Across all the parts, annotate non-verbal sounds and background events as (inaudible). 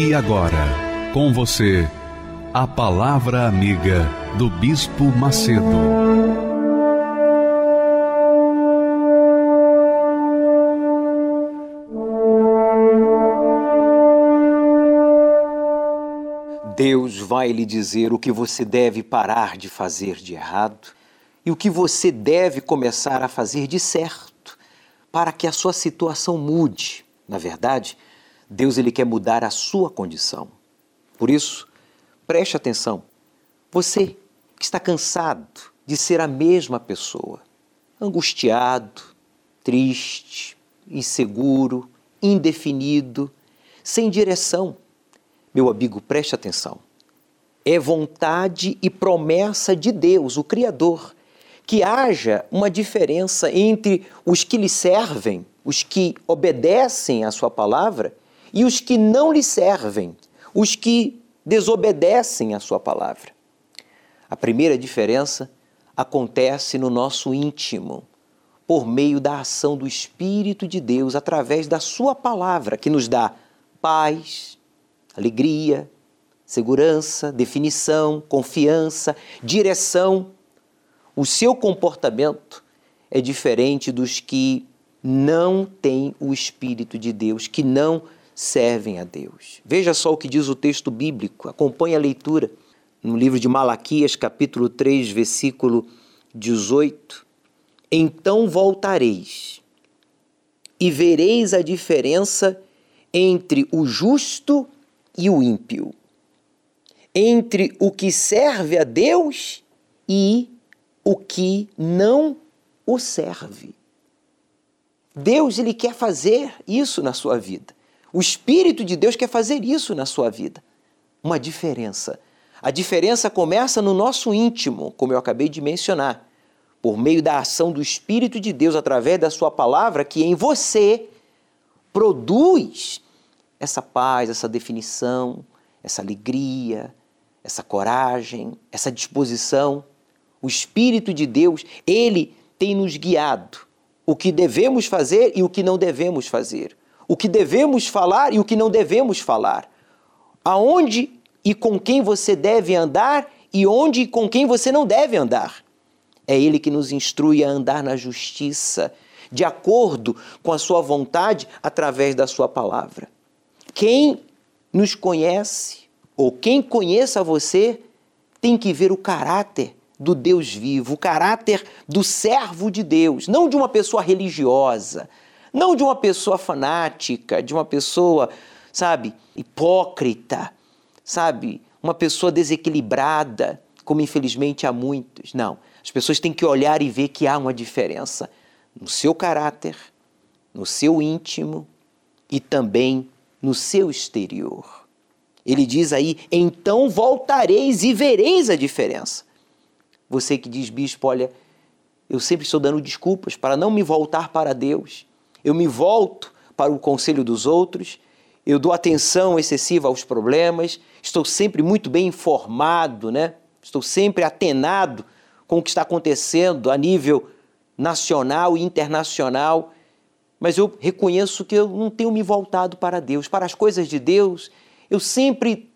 E agora, com você, a Palavra Amiga do Bispo Macedo. Deus vai lhe dizer o que você deve parar de fazer de errado e o que você deve começar a fazer de certo para que a sua situação mude. Na verdade, Deus ele quer mudar a sua condição. Por isso, preste atenção. Você que está cansado de ser a mesma pessoa, angustiado, triste, inseguro, indefinido, sem direção. Meu amigo, preste atenção. É vontade e promessa de Deus, o Criador, que haja uma diferença entre os que lhe servem, os que obedecem à sua palavra, e os que não lhe servem, os que desobedecem à sua palavra. A primeira diferença acontece no nosso íntimo, por meio da ação do Espírito de Deus através da Sua palavra, que nos dá paz, alegria, segurança, definição, confiança, direção. O seu comportamento é diferente dos que não têm o Espírito de Deus, que não servem a Deus. Veja só o que diz o texto bíblico, acompanhe a leitura no livro de Malaquias, capítulo 3, versículo 18. Então voltareis e vereis a diferença entre o justo e o ímpio, entre o que serve a Deus e o que não o serve. Deus ele quer fazer isso na sua vida. O Espírito de Deus quer fazer isso na sua vida. Uma diferença. A diferença começa no nosso íntimo, como eu acabei de mencionar, por meio da ação do Espírito de Deus através da Sua palavra, que em você produz essa paz, essa definição, essa alegria, essa coragem, essa disposição. O Espírito de Deus, ele tem nos guiado o que devemos fazer e o que não devemos fazer o que devemos falar e o que não devemos falar, aonde e com quem você deve andar e onde e com quem você não deve andar. É Ele que nos instrui a andar na justiça, de acordo com a Sua vontade, através da Sua palavra. Quem nos conhece, ou quem conheça você, tem que ver o caráter do Deus vivo, o caráter do servo de Deus, não de uma pessoa religiosa, não de uma pessoa fanática, de uma pessoa, sabe, hipócrita, sabe, uma pessoa desequilibrada, como infelizmente há muitos. Não. As pessoas têm que olhar e ver que há uma diferença no seu caráter, no seu íntimo e também no seu exterior. Ele diz aí: então voltareis e vereis a diferença. Você que diz, bispo, olha, eu sempre estou dando desculpas para não me voltar para Deus eu me volto para o conselho dos outros, eu dou atenção excessiva aos problemas, estou sempre muito bem informado, né? estou sempre atenado com o que está acontecendo a nível nacional e internacional, mas eu reconheço que eu não tenho me voltado para Deus, para as coisas de Deus. Eu sempre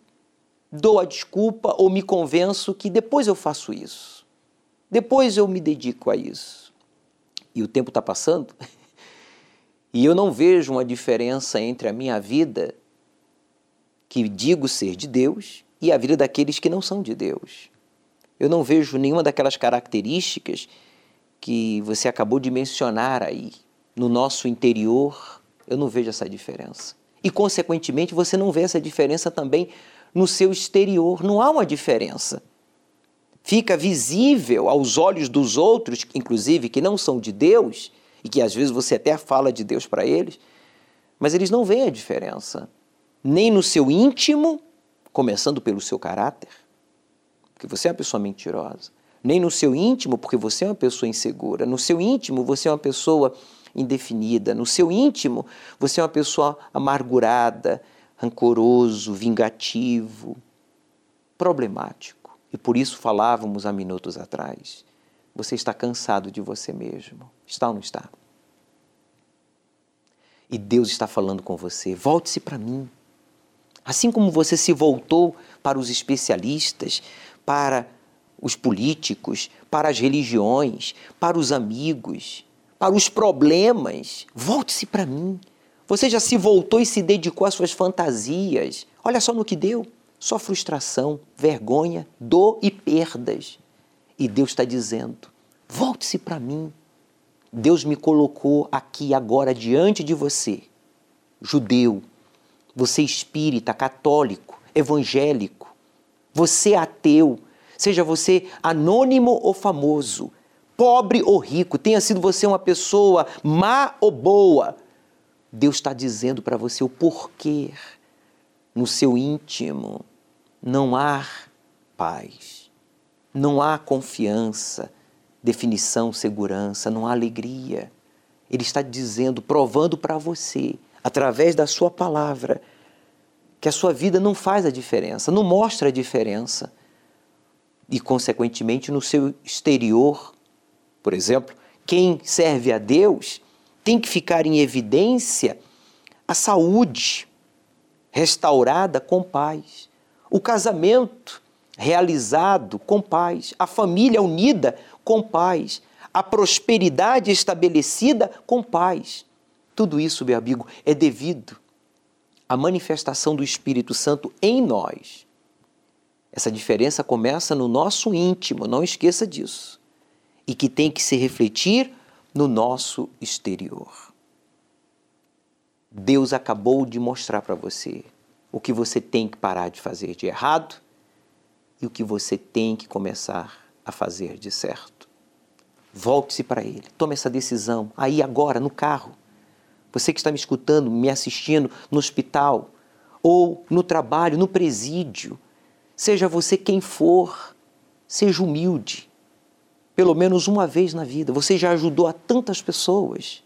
dou a desculpa ou me convenço que depois eu faço isso, depois eu me dedico a isso. E o tempo está passando E eu não vejo uma diferença entre a minha vida, que digo ser de Deus, e a vida daqueles que não são de Deus. Eu não vejo nenhuma daquelas características que você acabou de mencionar aí no nosso interior. Eu não vejo essa diferença. E, consequentemente, você não vê essa diferença também no seu exterior. Não há uma diferença. Fica visível aos olhos dos outros, inclusive que não são de Deus, e que às vezes você até fala de Deus para eles, mas eles não veem a diferença. Nem no seu íntimo, começando pelo seu caráter, porque você é uma pessoa mentirosa. Nem no seu íntimo, porque você é uma pessoa insegura. No seu íntimo, você é uma pessoa indefinida. No seu íntimo, você é uma pessoa amargurada, rancoroso, vingativo, problemático. E por isso falávamos há minutos atrás. Você está cansado de você mesmo. Está ou não está? E Deus está falando com você. Volte-se para mim. Assim como você se voltou para os especialistas, para os políticos, para as religiões, para os amigos, para os problemas, volte-se para mim. Você já se voltou e se dedicou às suas fantasias. Olha só no que deu: só frustração, vergonha, dor e perdas. E Deus está dizendo: volte-se para mim. Deus me colocou aqui agora diante de você, judeu, você espírita, católico, evangélico, você ateu, seja você anônimo ou famoso, pobre ou rico, tenha sido você uma pessoa má ou boa, Deus está dizendo para você o porquê. No seu íntimo não há paz, não há confiança, definição, segurança, não há alegria. Ele está dizendo, provando para você, através da sua palavra, que a sua vida não faz a diferença, não mostra a diferença. E, consequentemente, no seu exterior, por exemplo, quem serve a Deus tem que ficar em evidência a saúde restaurada com paz, o casamento realizado com paz, a família unida com paz, a prosperidade estabelecida com paz. Tudo isso, meu amigo, é devido à manifestação do Espírito Santo em nós. Essa diferença começa no nosso íntimo, não esqueça disso. E que tem que se refletir no nosso exterior. Deus acabou de mostrar para você o que você tem que parar de fazer de errado e o que você tem que começar a fazer de certo. Volte-se para Ele. Tome essa decisão aí agora, no carro. Você que está me escutando, me assistindo no hospital, ou no trabalho, no presídio, seja você quem for, seja humilde. Pelo menos uma vez na vida. Você já ajudou a tantas pessoas.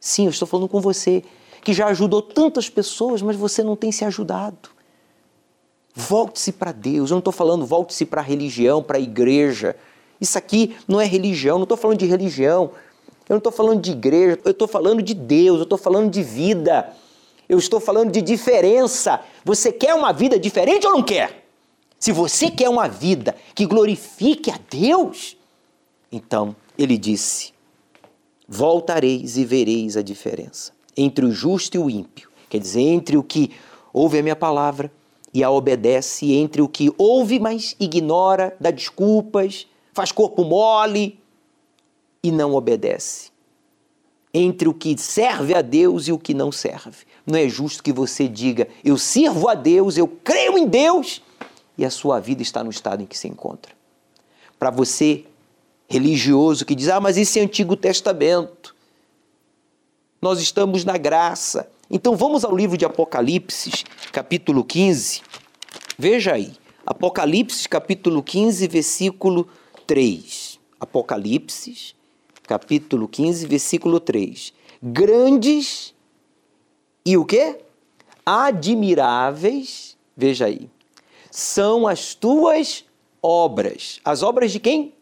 Sim, eu estou falando com você, que já ajudou tantas pessoas, mas você não tem se ajudado. Volte-se para Deus. Eu não estou falando volte-se para a religião, para a igreja. Isso aqui não é religião, não estou falando de religião. Eu não estou falando de igreja, eu estou falando de Deus, eu estou falando de vida. Eu estou falando de diferença. Você quer uma vida diferente ou não quer? Se você quer uma vida que glorifique a Deus, então ele disse: Voltareis e vereis a diferença entre o justo e o ímpio. Quer dizer, entre o que ouve a minha palavra e a obedece entre o que ouve, mas ignora, dá desculpas, faz corpo mole e não obedece. Entre o que serve a Deus e o que não serve. Não é justo que você diga, eu sirvo a Deus, eu creio em Deus, e a sua vida está no estado em que se encontra. Para você, religioso, que diz, ah, mas isso é Antigo Testamento, nós estamos na graça, então vamos ao livro de Apocalipse, capítulo 15. Veja aí, Apocalipse, capítulo 15, versículo 3. Apocalipse, capítulo 15, versículo 3. Grandes e o quê? Admiráveis, veja aí, são as tuas obras. As obras de quem?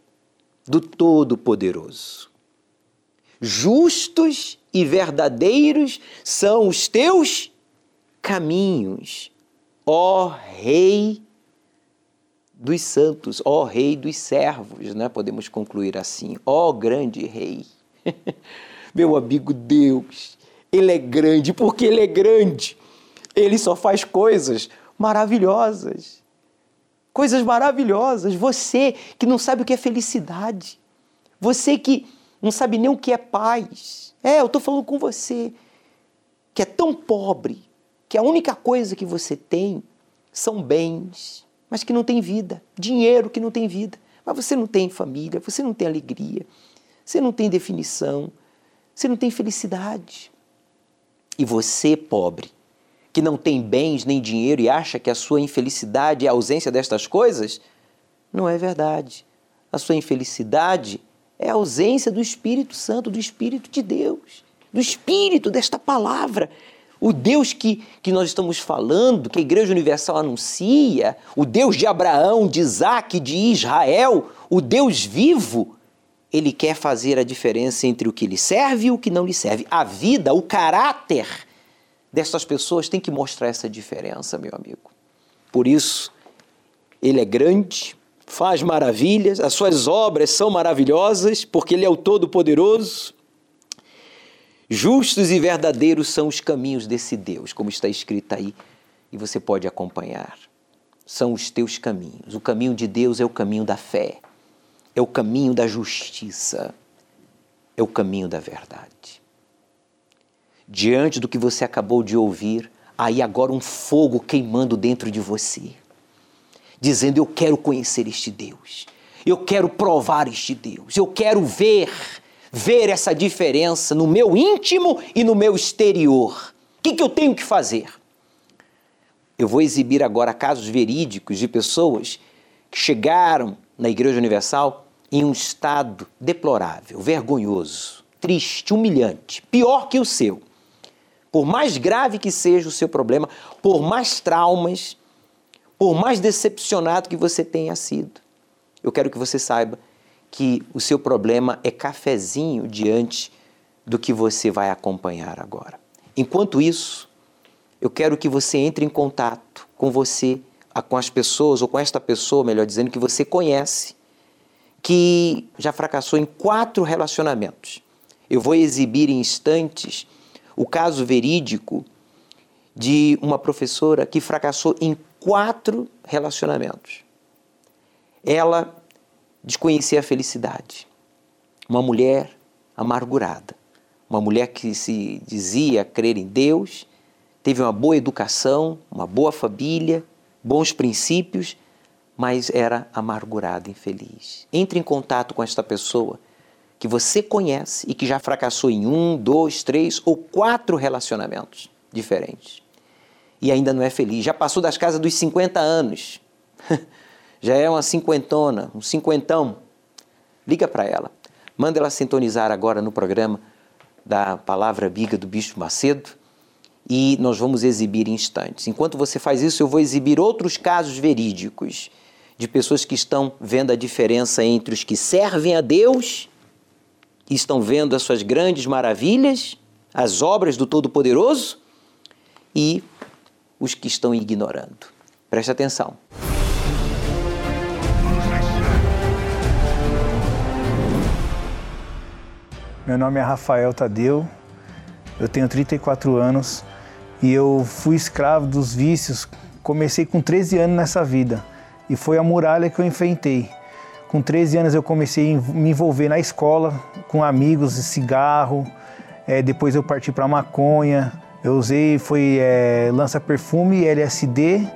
Do Todo-Poderoso. Justos e verdadeiros são os teus caminhos, ó Rei dos santos, ó Rei dos servos, né? Podemos concluir assim, ó grande Rei. (laughs) Meu amigo Deus, Ele é grande, porque Ele é grande. Ele só faz coisas maravilhosas. Coisas maravilhosas. Você que não sabe o que é felicidade. Você que não sabe nem o que é paz. É, eu estou falando com você, que é tão pobre, que a única coisa que você tem são bens, mas que não tem vida, dinheiro que não tem vida. Mas você não tem família, você não tem alegria, você não tem definição, você não tem felicidade. E você, pobre, que não tem bens nem dinheiro e acha que a sua infelicidade é a ausência destas coisas, não é verdade. A sua infelicidade é a ausência do Espírito Santo, do Espírito de Deus, do Espírito desta palavra. O Deus que, que nós estamos falando, que a Igreja Universal anuncia, o Deus de Abraão, de Isaac, de Israel, o Deus vivo, ele quer fazer a diferença entre o que lhe serve e o que não lhe serve. A vida, o caráter dessas pessoas tem que mostrar essa diferença, meu amigo. Por isso, ele é grande, faz maravilhas, as suas obras são maravilhosas, porque ele é o Todo-Poderoso. Justos e verdadeiros são os caminhos desse Deus, como está escrito aí, e você pode acompanhar. São os teus caminhos. O caminho de Deus é o caminho da fé é o caminho da justiça, é o caminho da verdade. Diante do que você acabou de ouvir, aí agora um fogo queimando dentro de você, dizendo: Eu quero conhecer este Deus, eu quero provar este Deus, eu quero ver, ver essa diferença no meu íntimo e no meu exterior. O que, que eu tenho que fazer? Eu vou exibir agora casos verídicos de pessoas que chegaram na Igreja Universal em um estado deplorável, vergonhoso, triste, humilhante, pior que o seu. Por mais grave que seja o seu problema, por mais traumas, por mais decepcionado que você tenha sido, eu quero que você saiba que o seu problema é cafezinho diante do que você vai acompanhar agora. Enquanto isso, eu quero que você entre em contato com você com as pessoas, ou com esta pessoa, melhor dizendo, que você conhece, que já fracassou em quatro relacionamentos. Eu vou exibir em instantes o caso verídico de uma professora que fracassou em quatro relacionamentos. Ela desconhecia a felicidade. Uma mulher amargurada. Uma mulher que se dizia crer em Deus, teve uma boa educação, uma boa família, bons princípios, mas era amargurado, infeliz. Entre em contato com esta pessoa que você conhece e que já fracassou em um, dois, três ou quatro relacionamentos diferentes. E ainda não é feliz. Já passou das casas dos 50 anos. (laughs) já é uma cinquentona, um cinquentão. Liga para ela. Manda ela sintonizar agora no programa da Palavra Biga do Bispo Macedo e nós vamos exibir instantes. Enquanto você faz isso, eu vou exibir outros casos verídicos de pessoas que estão vendo a diferença entre os que servem a Deus e estão vendo as suas grandes maravilhas, as obras do Todo-Poderoso e os que estão ignorando. Preste atenção. Meu nome é Rafael Tadeu, eu tenho 34 anos e eu fui escravo dos vícios. Comecei com 13 anos nessa vida e foi a muralha que eu enfrentei. Com 13 anos eu comecei a me envolver na escola com amigos, cigarro. É, depois eu parti para maconha. Eu usei foi é, lança-perfume, LSD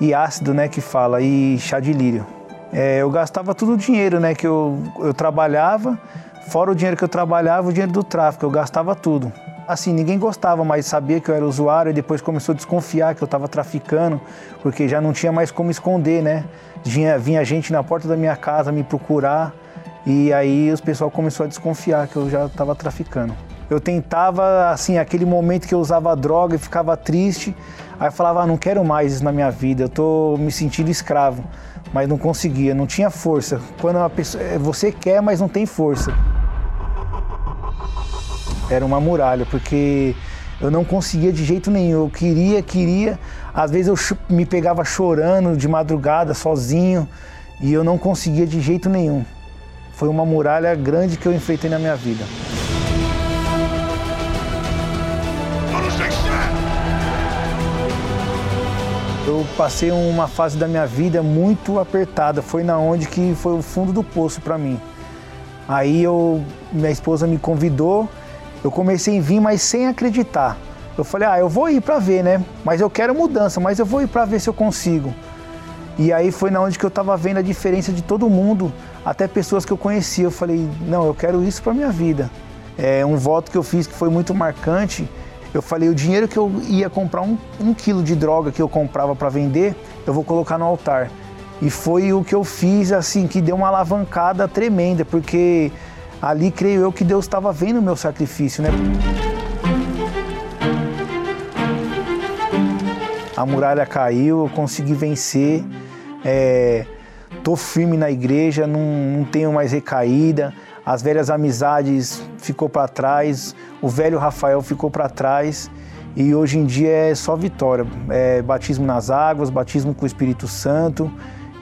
e ácido, né, que fala, e chá de lírio. É, eu gastava todo o dinheiro, né, que eu, eu trabalhava, fora o dinheiro que eu trabalhava, o dinheiro do tráfico, eu gastava tudo assim, ninguém gostava, mas sabia que eu era usuário e depois começou a desconfiar que eu estava traficando, porque já não tinha mais como esconder, né? Vinha, vinha gente na porta da minha casa me procurar e aí o pessoal começou a desconfiar que eu já estava traficando. Eu tentava, assim, aquele momento que eu usava droga e ficava triste, aí falava, ah, não quero mais isso na minha vida, eu tô me sentindo escravo, mas não conseguia, não tinha força. Quando uma pessoa, você quer, mas não tem força era uma muralha, porque eu não conseguia de jeito nenhum. Eu queria, queria. Às vezes eu me pegava chorando de madrugada, sozinho, e eu não conseguia de jeito nenhum. Foi uma muralha grande que eu enfrentei na minha vida. Eu passei uma fase da minha vida muito apertada. Foi na onde que foi o fundo do poço para mim. Aí eu, minha esposa me convidou eu comecei a vir, mas sem acreditar. Eu falei, ah, eu vou ir para ver, né? Mas eu quero mudança, mas eu vou ir para ver se eu consigo. E aí foi na onde que eu estava vendo a diferença de todo mundo, até pessoas que eu conhecia. Eu falei, não, eu quero isso para minha vida. É um voto que eu fiz que foi muito marcante Eu falei, o dinheiro que eu ia comprar um, um quilo de droga que eu comprava para vender, eu vou colocar no altar. E foi o que eu fiz, assim, que deu uma alavancada tremenda, porque ali creio eu que Deus estava vendo o meu sacrifício, né? A muralha caiu, eu consegui vencer, é, tô firme na igreja, não, não tenho mais recaída, as velhas amizades ficou para trás, o velho Rafael ficou para trás e hoje em dia é só vitória. É batismo nas águas, batismo com o Espírito Santo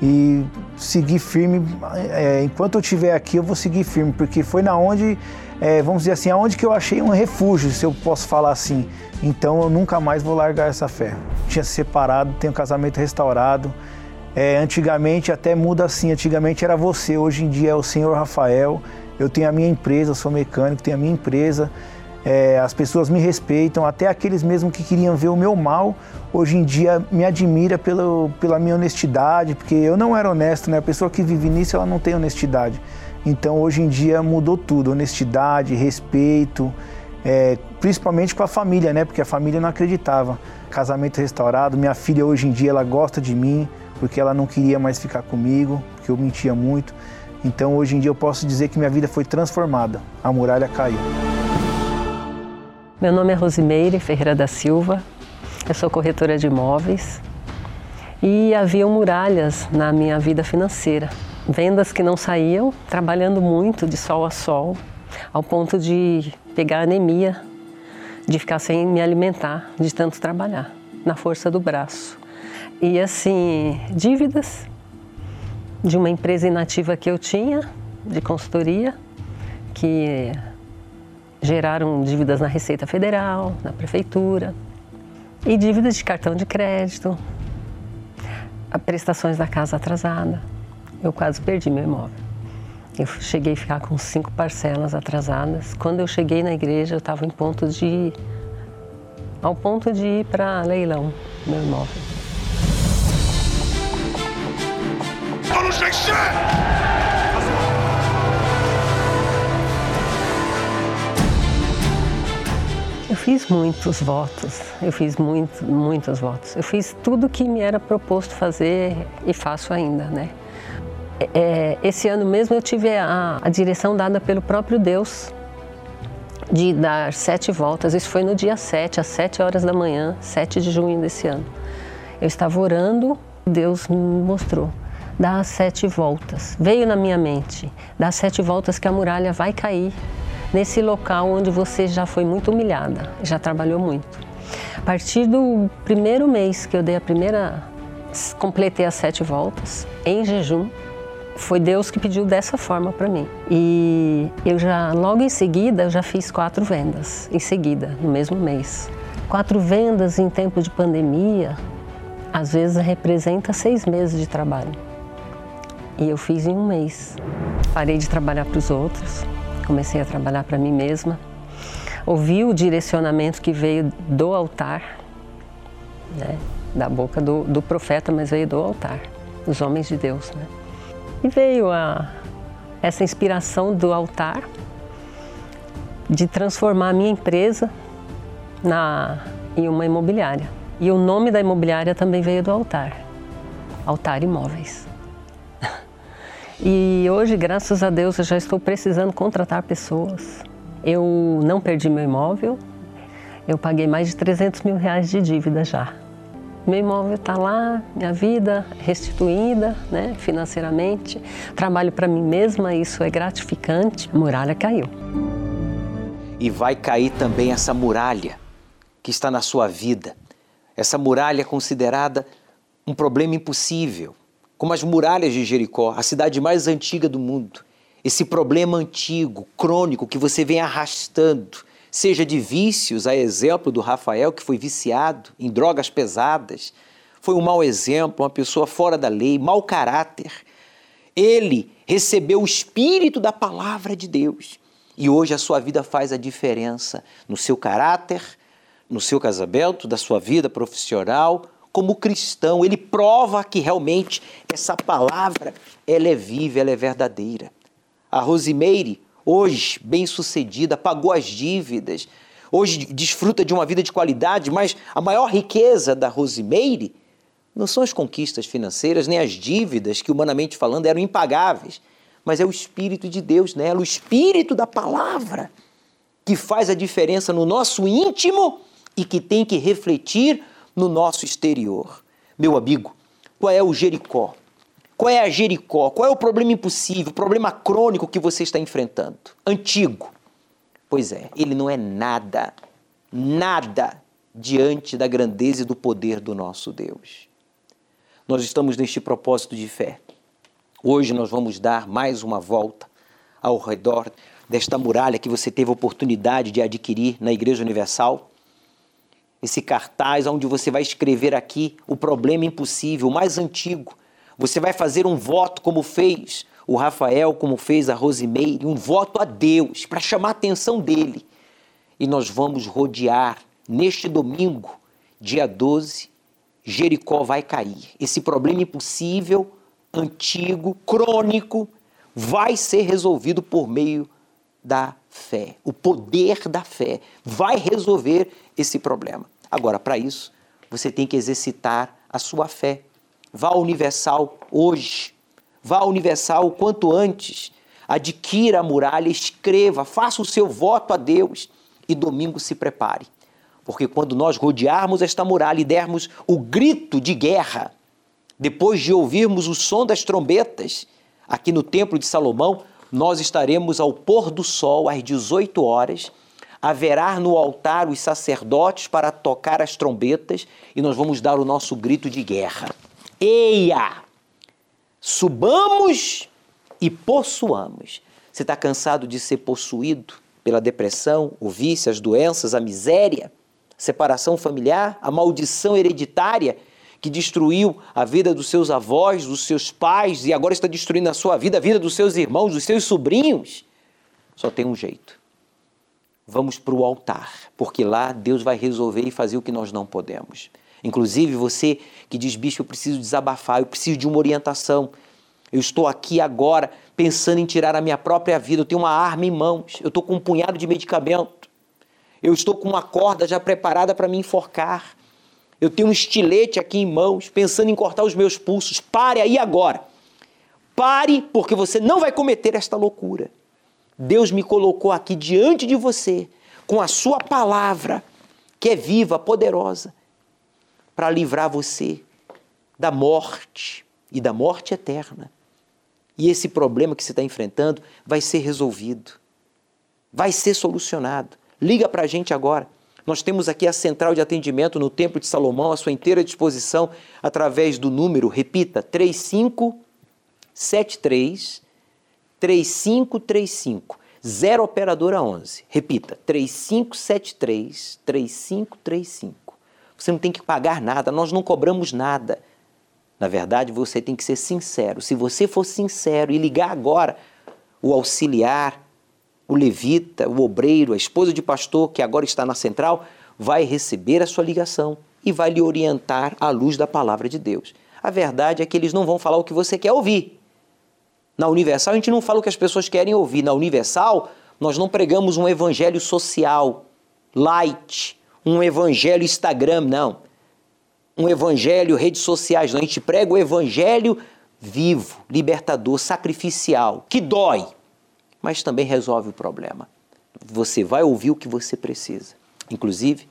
e seguir firme. É, enquanto eu estiver aqui, eu vou seguir firme, porque foi na onde, é, vamos dizer assim, aonde que eu achei um refúgio, se eu posso falar assim. Então eu nunca mais vou largar essa fé. Tinha se separado, tenho casamento restaurado. É, antigamente até muda assim, antigamente era você, hoje em dia é o senhor Rafael. Eu tenho a minha empresa, sou mecânico, tenho a minha empresa. É, as pessoas me respeitam, até aqueles mesmo que queriam ver o meu mal, hoje em dia me admira pelo, pela minha honestidade, porque eu não era honesto, né? A pessoa que vive nisso, ela não tem honestidade. Então, hoje em dia mudou tudo, honestidade, respeito, é, principalmente com a família, né? Porque a família não acreditava. Casamento restaurado, minha filha hoje em dia, ela gosta de mim, porque ela não queria mais ficar comigo, porque eu mentia muito. Então, hoje em dia, eu posso dizer que minha vida foi transformada. A muralha caiu. Meu nome é Rosimeire Ferreira da Silva, eu sou corretora de imóveis e havia muralhas na minha vida financeira. Vendas que não saíam, trabalhando muito de sol a sol, ao ponto de pegar anemia, de ficar sem me alimentar, de tanto trabalhar, na força do braço. E assim, dívidas de uma empresa inativa que eu tinha, de consultoria, que geraram dívidas na Receita Federal, na Prefeitura, e dívidas de cartão de crédito, prestações da casa atrasada. Eu quase perdi meu imóvel. Eu cheguei a ficar com cinco parcelas atrasadas. Quando eu cheguei na igreja, eu estava em ponto de ao ponto de ir para leilão meu imóvel. Eu fiz muitos votos, eu fiz muito, muitos votos. Eu fiz tudo que me era proposto fazer e faço ainda, né? É, é, esse ano mesmo eu tive a, a direção dada pelo próprio Deus de dar sete voltas. Isso foi no dia 7, às 7 horas da manhã, 7 de junho desse ano. Eu estava orando, Deus me mostrou. Dá as sete voltas. Veio na minha mente, dá as sete voltas que a muralha vai cair nesse local onde você já foi muito humilhada, já trabalhou muito. A partir do primeiro mês que eu dei a primeira, completei as sete voltas em jejum, foi Deus que pediu dessa forma para mim. E eu já, logo em seguida, eu já fiz quatro vendas, em seguida, no mesmo mês. Quatro vendas em tempo de pandemia, às vezes representa seis meses de trabalho. E eu fiz em um mês. Parei de trabalhar para os outros, comecei a trabalhar para mim mesma. Ouvi o direcionamento que veio do altar, né? da boca do, do profeta, mas veio do altar, dos homens de Deus. Né? E veio a, essa inspiração do altar de transformar a minha empresa na, em uma imobiliária. E o nome da imobiliária também veio do altar, Altar Imóveis. E hoje, graças a Deus, eu já estou precisando contratar pessoas. Eu não perdi meu imóvel, eu paguei mais de 300 mil reais de dívida já. Meu imóvel está lá, minha vida restituída né, financeiramente, trabalho para mim mesma, isso é gratificante. A muralha caiu. E vai cair também essa muralha que está na sua vida. Essa muralha considerada um problema impossível, como as muralhas de Jericó, a cidade mais antiga do mundo. Esse problema antigo, crônico, que você vem arrastando, seja de vícios, a exemplo do Rafael, que foi viciado em drogas pesadas, foi um mau exemplo, uma pessoa fora da lei, mau caráter. Ele recebeu o espírito da palavra de Deus. E hoje a sua vida faz a diferença no seu caráter, no seu casamento, da sua vida profissional, como cristão, ele prova que realmente essa palavra ela é viva, ela é verdadeira. A Rosimeire, hoje bem-sucedida, pagou as dívidas. hoje desfruta de uma vida de qualidade, mas a maior riqueza da Rosimeire não são as conquistas financeiras, nem as dívidas que, humanamente falando, eram impagáveis, mas é o Espírito de Deus nela, o Espírito da palavra, que faz a diferença no nosso íntimo e que tem que refletir no nosso exterior. Meu amigo, qual é o Jericó? Qual é a Jericó? Qual é o problema impossível, o problema crônico que você está enfrentando? Antigo. Pois é, ele não é nada, nada diante da grandeza e do poder do nosso Deus. Nós estamos neste propósito de fé. Hoje nós vamos dar mais uma volta ao redor desta muralha que você teve a oportunidade de adquirir na Igreja Universal. Esse cartaz onde você vai escrever aqui o problema impossível, o mais antigo. Você vai fazer um voto como fez o Rafael, como fez a Rosimeire, um voto a Deus para chamar a atenção dele. E nós vamos rodear neste domingo, dia 12, Jericó vai cair. Esse problema impossível, antigo, crônico, vai ser resolvido por meio da fé. O poder da fé vai resolver esse problema. Agora, para isso, você tem que exercitar a sua fé. Vá ao Universal hoje. Vá ao Universal o quanto antes. Adquira a muralha, escreva, faça o seu voto a Deus e domingo se prepare. Porque quando nós rodearmos esta muralha e dermos o grito de guerra, depois de ouvirmos o som das trombetas, aqui no Templo de Salomão, nós estaremos ao pôr do sol às 18 horas. Haverá no altar os sacerdotes para tocar as trombetas e nós vamos dar o nosso grito de guerra. Eia! Subamos e possuamos. Você está cansado de ser possuído pela depressão, o vício, as doenças, a miséria? separação familiar, a maldição hereditária que destruiu a vida dos seus avós, dos seus pais e agora está destruindo a sua vida, a vida dos seus irmãos, dos seus sobrinhos. Só tem um jeito. Vamos para o altar, porque lá Deus vai resolver e fazer o que nós não podemos. Inclusive você que diz, bicho, eu preciso desabafar, eu preciso de uma orientação. Eu estou aqui agora pensando em tirar a minha própria vida, eu tenho uma arma em mãos, eu estou com um punhado de medicamento. Eu estou com uma corda já preparada para me enforcar. Eu tenho um estilete aqui em mãos, pensando em cortar os meus pulsos. Pare aí agora. Pare, porque você não vai cometer esta loucura. Deus me colocou aqui diante de você, com a sua palavra, que é viva, poderosa, para livrar você da morte e da morte eterna. E esse problema que você está enfrentando vai ser resolvido, vai ser solucionado. Liga para a gente agora. Nós temos aqui a central de atendimento no Templo de Salomão à sua inteira disposição através do número, repita, 3573 3535 0 operadora 11. Repita, 3573 3535. Você não tem que pagar nada, nós não cobramos nada. Na verdade, você tem que ser sincero. Se você for sincero e ligar agora, o auxiliar o levita, o obreiro, a esposa de pastor que agora está na central, vai receber a sua ligação e vai lhe orientar à luz da palavra de Deus. A verdade é que eles não vão falar o que você quer ouvir. Na Universal, a gente não fala o que as pessoas querem ouvir. Na Universal, nós não pregamos um evangelho social, light, um evangelho Instagram, não. Um evangelho redes sociais, não. A gente prega o evangelho vivo, libertador, sacrificial, que dói, mas também resolve o problema. Você vai ouvir o que você precisa. Inclusive,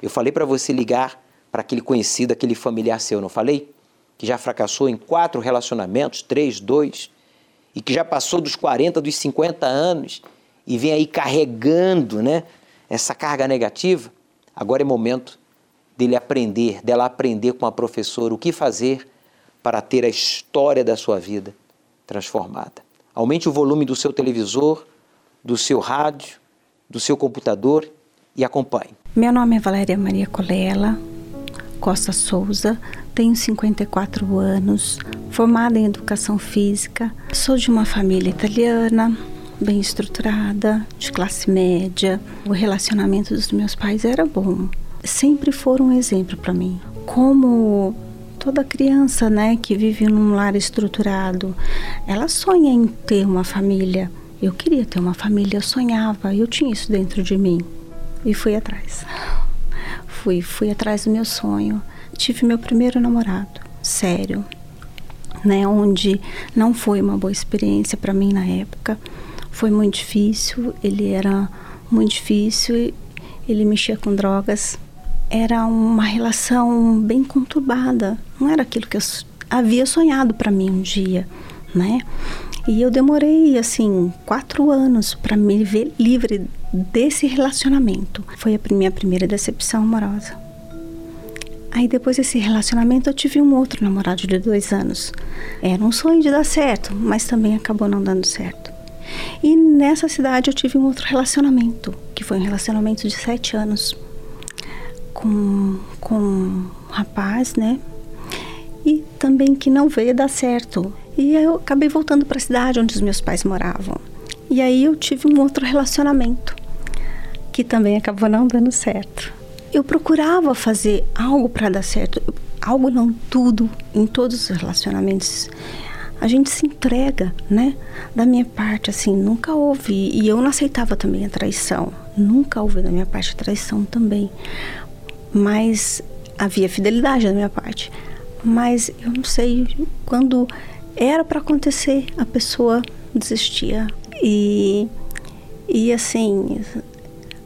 eu falei para você ligar para aquele conhecido, aquele familiar seu, não falei? Que já fracassou em quatro relacionamentos, três, dois, e que já passou dos 40, dos 50 anos e vem aí carregando né, essa carga negativa. Agora é momento dele aprender, dela aprender com a professora o que fazer para ter a história da sua vida transformada. Aumente o volume do seu televisor, do seu rádio, do seu computador e acompanhe. Meu nome é Valéria Maria Colela Costa Souza, tenho 54 anos, formada em educação física, sou de uma família italiana, bem estruturada, de classe média. O relacionamento dos meus pais era bom. Sempre foram um exemplo para mim. Como toda criança, né, que vive num lar estruturado, ela sonha em ter uma família. Eu queria ter uma família, eu sonhava, eu tinha isso dentro de mim. e fui atrás. Fui, fui atrás do meu sonho. Tive meu primeiro namorado, sério, né, onde não foi uma boa experiência para mim na época. Foi muito difícil, ele era muito difícil, ele mexia com drogas. Era uma relação bem conturbada, não era aquilo que eu havia sonhado para mim um dia, né? E eu demorei, assim, quatro anos para me ver livre desse relacionamento. Foi a minha primeira decepção amorosa. Aí depois desse relacionamento eu tive um outro namorado de dois anos. Era um sonho de dar certo, mas também acabou não dando certo. E nessa cidade eu tive um outro relacionamento, que foi um relacionamento de sete anos com, com um rapaz, né? E também que não veio dar certo. E eu acabei voltando para a cidade onde os meus pais moravam. E aí eu tive um outro relacionamento que também acabou não dando certo. Eu procurava fazer algo para dar certo, algo não tudo em todos os relacionamentos. A gente se entrega, né? Da minha parte, assim, nunca houve. E eu não aceitava também a traição. Nunca houve da minha parte traição também. Mas havia fidelidade da minha parte. Mas eu não sei quando era para acontecer, a pessoa desistia. E, e assim,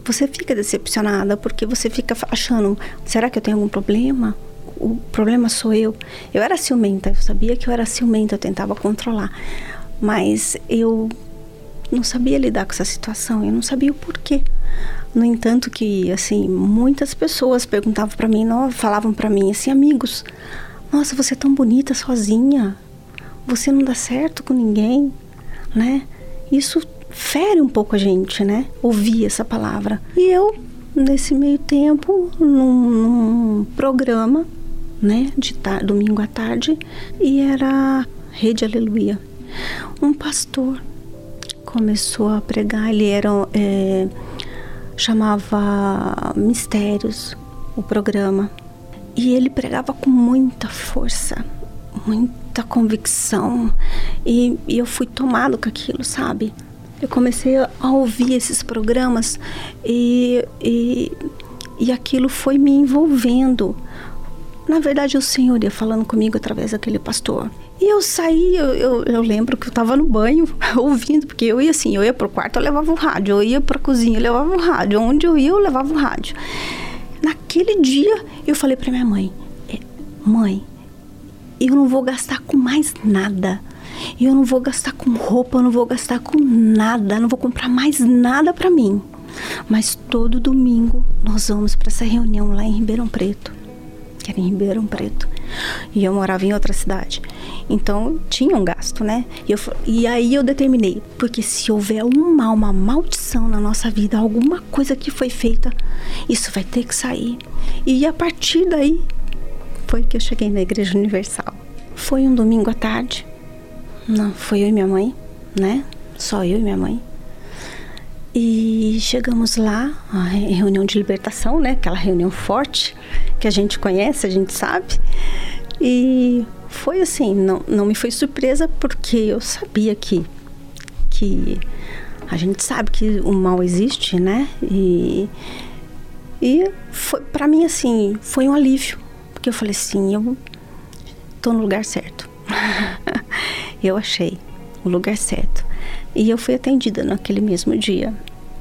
você fica decepcionada porque você fica achando: será que eu tenho algum problema? O problema sou eu. Eu era ciumenta, eu sabia que eu era ciumenta, eu tentava controlar. Mas eu não sabia lidar com essa situação, eu não sabia o porquê. No entanto que, assim, muitas pessoas perguntavam para mim, falavam para mim, assim, amigos, nossa, você é tão bonita sozinha, você não dá certo com ninguém, né? Isso fere um pouco a gente, né? Ouvir essa palavra. E eu, nesse meio tempo, num, num programa, né, de domingo à tarde, e era Rede Aleluia. Um pastor começou a pregar, ele era, é, chamava Mistérios, o programa. E ele pregava com muita força, muita convicção. E, e eu fui tomado com aquilo, sabe? Eu comecei a ouvir esses programas e, e, e aquilo foi me envolvendo. Na verdade, o Senhor ia falando comigo através daquele pastor. E eu saí, eu, eu, eu lembro que eu estava no banho (laughs) ouvindo, porque eu ia assim, eu ia pro quarto, eu levava o rádio, eu ia pra cozinha, eu levava o rádio, onde eu ia, eu levava o rádio. Naquele dia, eu falei para minha mãe: é, Mãe, eu não vou gastar com mais nada. Eu não vou gastar com roupa, eu não vou gastar com nada, não vou comprar mais nada para mim. Mas todo domingo nós vamos para essa reunião lá em Ribeirão Preto, que era em Ribeirão Preto. E eu morava em outra cidade. Então tinha um gasto, né? E, eu, e aí eu determinei, porque se houver um mal, uma maldição na nossa vida, alguma coisa que foi feita, isso vai ter que sair. E a partir daí foi que eu cheguei na Igreja Universal. Foi um domingo à tarde. Não, foi eu e minha mãe, né? Só eu e minha mãe. E chegamos lá, a reunião de libertação, né? Aquela reunião forte que a gente conhece, a gente sabe. E foi assim, não, não me foi surpresa porque eu sabia que, que a gente sabe que o mal existe, né? E, e foi para mim assim, foi um alívio, porque eu falei assim, eu tô no lugar certo. (laughs) eu achei o lugar certo. E eu fui atendida naquele mesmo dia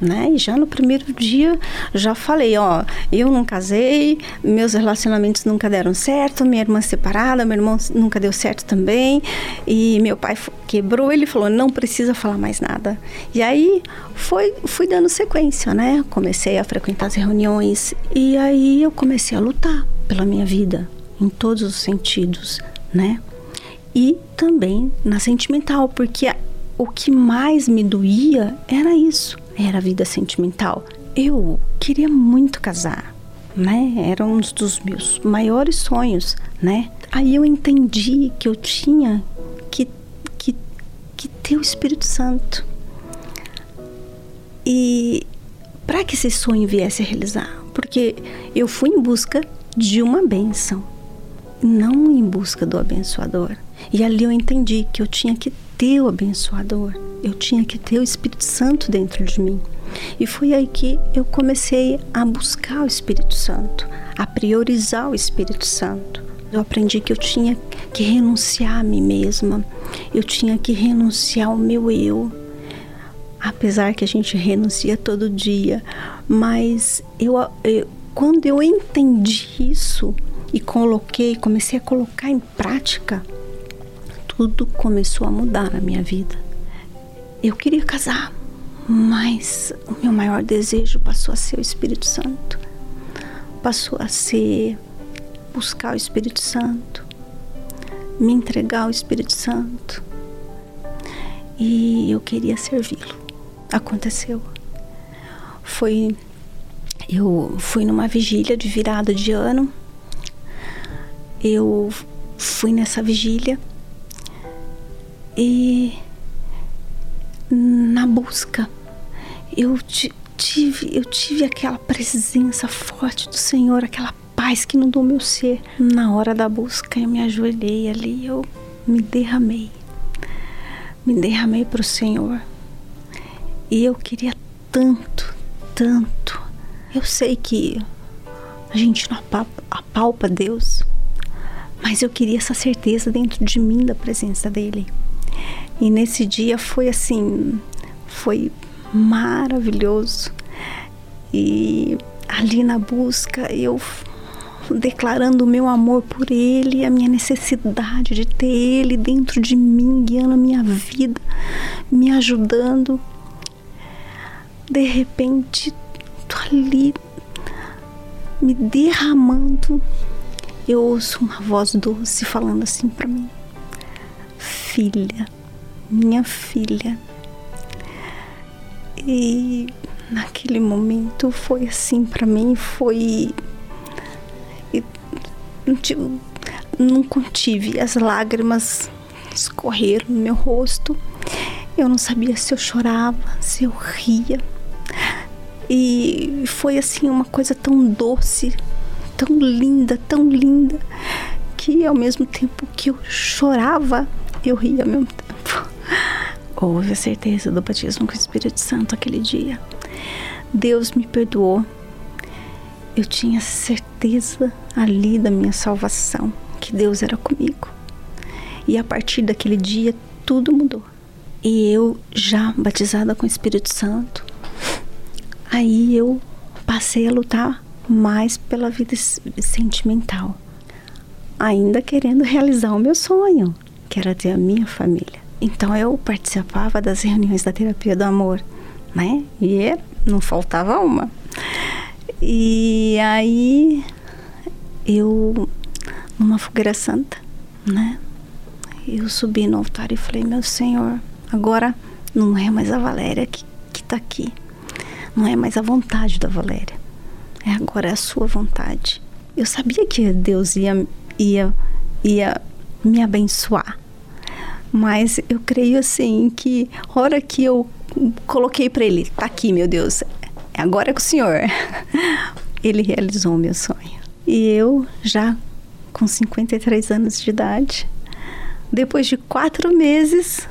né? E já no primeiro dia já falei, ó, eu não casei, meus relacionamentos nunca deram certo, minha irmã separada, meu irmão nunca deu certo também, e meu pai quebrou, ele falou, não precisa falar mais nada. E aí foi fui dando sequência, né? Comecei a frequentar as reuniões e aí eu comecei a lutar pela minha vida em todos os sentidos, né? E também na sentimental, porque o que mais me doía era isso era a vida sentimental. Eu queria muito casar, né? Era um dos meus maiores sonhos, né? Aí eu entendi que eu tinha que, que, que ter o Espírito Santo. E para que esse sonho viesse a realizar? Porque eu fui em busca de uma bênção, não em busca do abençoador. E ali eu entendi que eu tinha que ter o abençoador, eu tinha que ter o Espírito Santo dentro de mim. E foi aí que eu comecei a buscar o Espírito Santo, a priorizar o Espírito Santo. Eu aprendi que eu tinha que renunciar a mim mesma, eu tinha que renunciar ao meu eu. Apesar que a gente renuncia todo dia, mas eu, eu quando eu entendi isso e coloquei, comecei a colocar em prática, tudo começou a mudar na minha vida. Eu queria casar, mas o meu maior desejo passou a ser o Espírito Santo. Passou a ser buscar o Espírito Santo, me entregar ao Espírito Santo. E eu queria servi-lo. Aconteceu. Foi eu fui numa vigília de virada de ano. Eu fui nessa vigília e na busca eu tive eu tive aquela presença forte do Senhor, aquela paz que inundou meu ser. Na hora da busca eu me ajoelhei ali, eu me derramei. Me derramei para o Senhor. E eu queria tanto, tanto. Eu sei que a gente não apalpa Deus, mas eu queria essa certeza dentro de mim da presença dele. E nesse dia foi assim, foi maravilhoso. E ali na busca eu declarando o meu amor por Ele, a minha necessidade de ter Ele dentro de mim, guiando a minha vida, me ajudando. De repente, tô ali me derramando. Eu ouço uma voz doce falando assim para mim: Filha, minha filha. E naquele momento foi assim para mim, foi não, não contive, as lágrimas escorreram no meu rosto. Eu não sabia se eu chorava, se eu ria. E foi assim uma coisa tão doce, tão linda, tão linda, que ao mesmo tempo que eu chorava, eu ria ao mesmo tempo. Houve a certeza do batismo com o Espírito Santo aquele dia. Deus me perdoou eu tinha certeza ali da minha salvação, que Deus era comigo. E a partir daquele dia tudo mudou. E eu já batizada com o Espírito Santo, aí eu passei a lutar mais pela vida sentimental, ainda querendo realizar o meu sonho, que era ter a minha família. Então eu participava das reuniões da terapia do amor, né? E não faltava uma. E aí eu, numa fogueira santa, né? Eu subi no altar e falei, meu Senhor, agora não é mais a Valéria que, que tá aqui. Não é mais a vontade da Valéria. É agora é a sua vontade. Eu sabia que Deus ia, ia, ia me abençoar. Mas eu creio assim que hora que eu coloquei para ele, tá aqui, meu Deus, agora é com o senhor. (laughs) Ele realizou o meu sonho. E eu, já com 53 anos de idade, depois de quatro meses,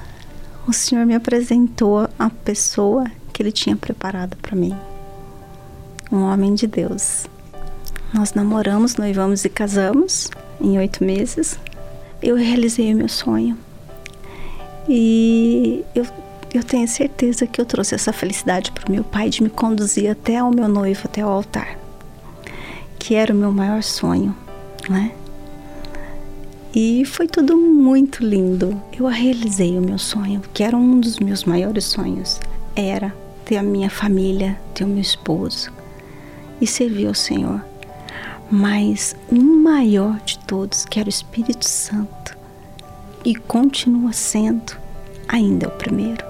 o senhor me apresentou a pessoa que ele tinha preparado para mim. Um homem de Deus. Nós namoramos, noivamos e casamos em oito meses. Eu realizei o meu sonho. E eu eu tenho certeza que eu trouxe essa felicidade para o meu pai de me conduzir até ao meu noivo, até o altar, que era o meu maior sonho, né? E foi tudo muito lindo. Eu realizei o meu sonho, que era um dos meus maiores sonhos. Era ter a minha família, ter o meu esposo e servir ao Senhor. Mas o maior de todos, que era o Espírito Santo, e continua sendo ainda o primeiro.